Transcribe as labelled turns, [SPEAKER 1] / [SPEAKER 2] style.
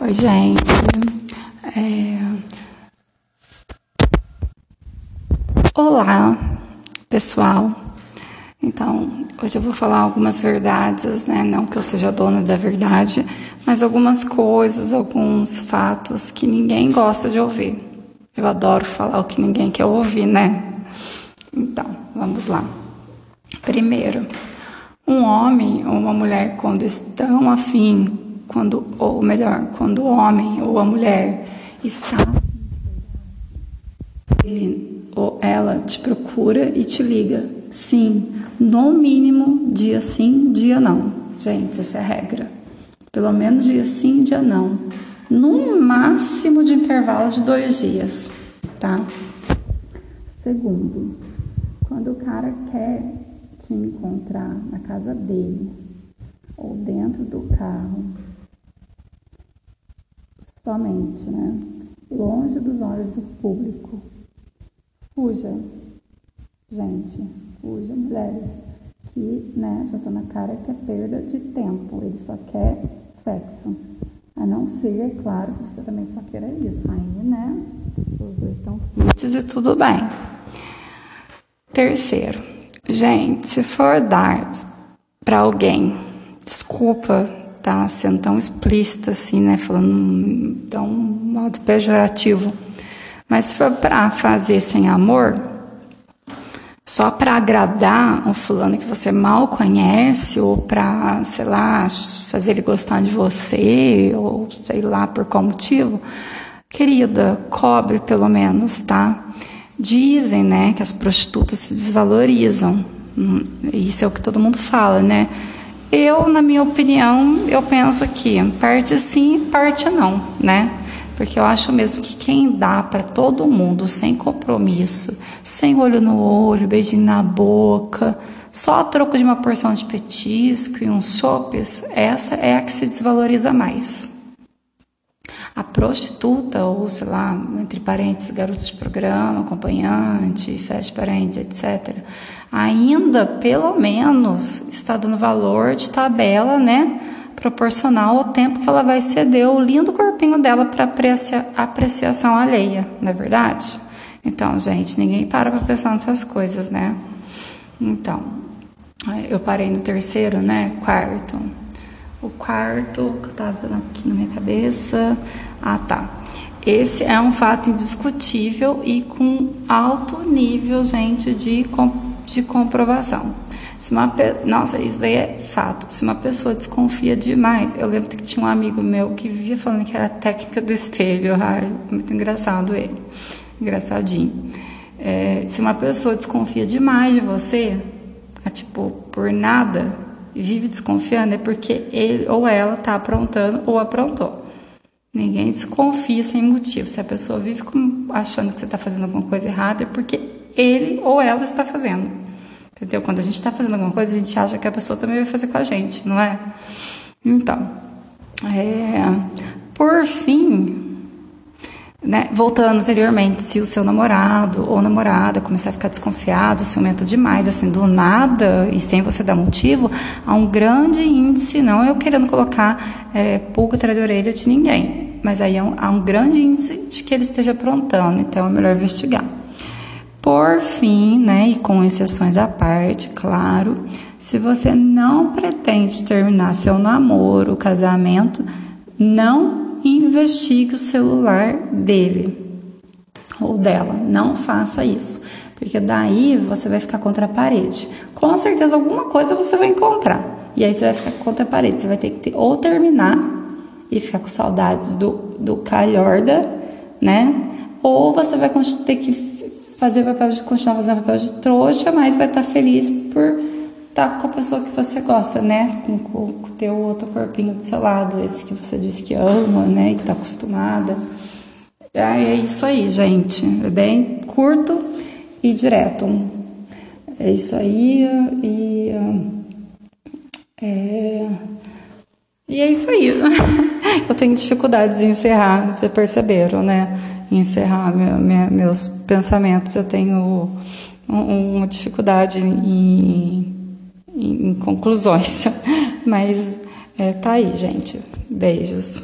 [SPEAKER 1] Oi, gente. É... Olá, pessoal. Então, hoje eu vou falar algumas verdades, né? Não que eu seja dona da verdade, mas algumas coisas, alguns fatos que ninguém gosta de ouvir. Eu adoro falar o que ninguém quer ouvir, né? Então, vamos lá. Primeiro, um homem ou uma mulher, quando estão afim quando, ou melhor, quando o homem ou a mulher está ele ou ela te procura e te liga. Sim, no mínimo dia sim, dia não. Gente, essa é a regra. Pelo menos dia sim, dia não. No máximo de intervalo de dois dias, tá? Segundo, quando o cara quer te encontrar na casa dele ou dentro do carro, somente, né? Longe dos olhos do público. Fuja, gente, fuja, mulheres, que né, já está na cara que é perda de tempo, ele só quer sexo. A não ser, é claro, que você também só queira isso. Aí, né, os dois estão fixos e tudo bem. Terceiro, gente, se for dar para alguém, desculpa, tá sendo tão explícita assim, né? Falando tão modo pejorativo. Mas se for para fazer sem amor, só para agradar um fulano que você mal conhece, ou para, sei lá, fazer ele gostar de você, ou sei lá por qual motivo, querida, cobre pelo menos, tá? Dizem, né, que as prostitutas se desvalorizam. Hum, isso é o que todo mundo fala, né? Eu, na minha opinião, eu penso que parte sim, parte não, né? Porque eu acho mesmo que quem dá para todo mundo sem compromisso, sem olho no olho, beijinho na boca, só a troco de uma porção de petisco e uns chopes, essa é a que se desvaloriza mais. A prostituta, ou sei lá, entre parênteses, garota de programa, acompanhante, de parentes, etc., ainda pelo menos está dando valor de tabela, né? Proporcional ao tempo que ela vai ceder o lindo corpinho dela para aprecia, apreciação alheia, não é verdade? Então, gente, ninguém para para pensar nessas coisas, né? Então, eu parei no terceiro, né? Quarto. O quarto que eu tava aqui na minha cabeça. Ah, tá. Esse é um fato indiscutível e com alto nível, gente, de, de comprovação. Se uma Nossa, isso daí é fato. Se uma pessoa desconfia demais, eu lembro que tinha um amigo meu que vivia falando que era técnica do espelho. Ai, muito engraçado ele. Engraçadinho. É, se uma pessoa desconfia demais de você, é, tipo, por nada, vive desconfiando, é porque ele ou ela está aprontando ou aprontou. Ninguém desconfia sem motivo. Se a pessoa vive achando que você está fazendo alguma coisa errada, é porque ele ou ela está fazendo. Entendeu? Quando a gente está fazendo alguma coisa, a gente acha que a pessoa também vai fazer com a gente, não é? Então, é, por fim, né, voltando anteriormente, se o seu namorado ou namorada começar a ficar desconfiado, ciumento demais, assim, do nada e sem você dar motivo, há um grande índice, não eu querendo colocar é, pulga atrás de orelha de ninguém, mas aí há um, há um grande índice de que ele esteja aprontando, então é melhor investigar. Por fim, né, e com exceções à parte, claro, se você não pretende terminar seu namoro, casamento, não investigue o celular dele ou dela. Não faça isso, porque daí você vai ficar contra a parede. Com certeza alguma coisa você vai encontrar. E aí você vai ficar contra a parede. Você vai ter que ter, ou terminar e ficar com saudades do, do calhorda, né? Ou você vai ter que fazer papel de continuar fazendo papel de trouxa, mas vai estar feliz por tá com a pessoa que você gosta, né? Com, com, o teu outro corpinho do seu lado, esse que você disse que ama, né? Que tá acostumada. É, é isso aí, gente. É bem curto e direto. É isso aí e. É, e é isso aí. Eu tenho dificuldades em encerrar, vocês perceberam, né? Em encerrar meu, minha, meus pensamentos. Eu tenho uma dificuldade em conclusões. Mas é, tá aí, gente. Beijos.